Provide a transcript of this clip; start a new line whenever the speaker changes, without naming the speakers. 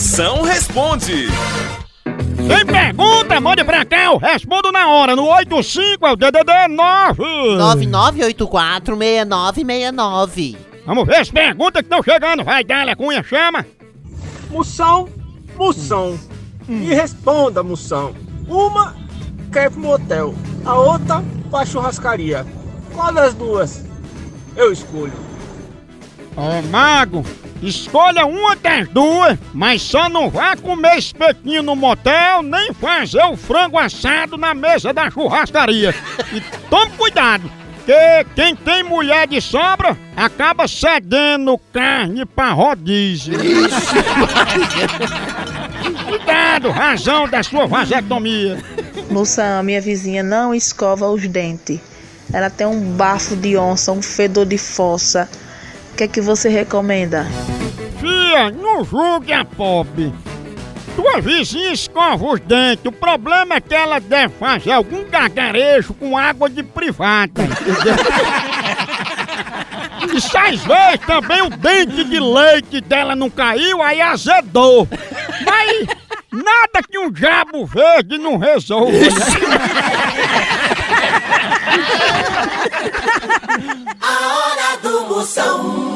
Moção responde.
Tem pergunta? Mande pra cá, eu respondo na hora, no 85 é o DDD 9.
99846969.
Vamos ver as perguntas que estão chegando. Vai, Dália Cunha, chama.
Moção, moção. Me responda, moção. Uma quer pro motel, a outra pra churrascaria. Qual das duas eu escolho?
Ó, Mago, escolha uma das duas, mas só não vá comer espetinho no motel, nem fazer o frango assado na mesa da churrascaria. E tome cuidado, que quem tem mulher de sobra acaba cedendo carne pra rodízio. cuidado, razão da sua vasectomia.
Moção, minha vizinha não escova os dentes. Ela tem um bafo de onça, um fedor de fossa que é que você recomenda?
Fia não julgue a pobre. Tua vizinha escova os dentes. O problema é que ela deve fazer algum gargarejo com água de privada. e se às vezes também o dente de leite dela não caiu, aí azedou. Mas nada que um diabo verde não resolva. A hora do moção.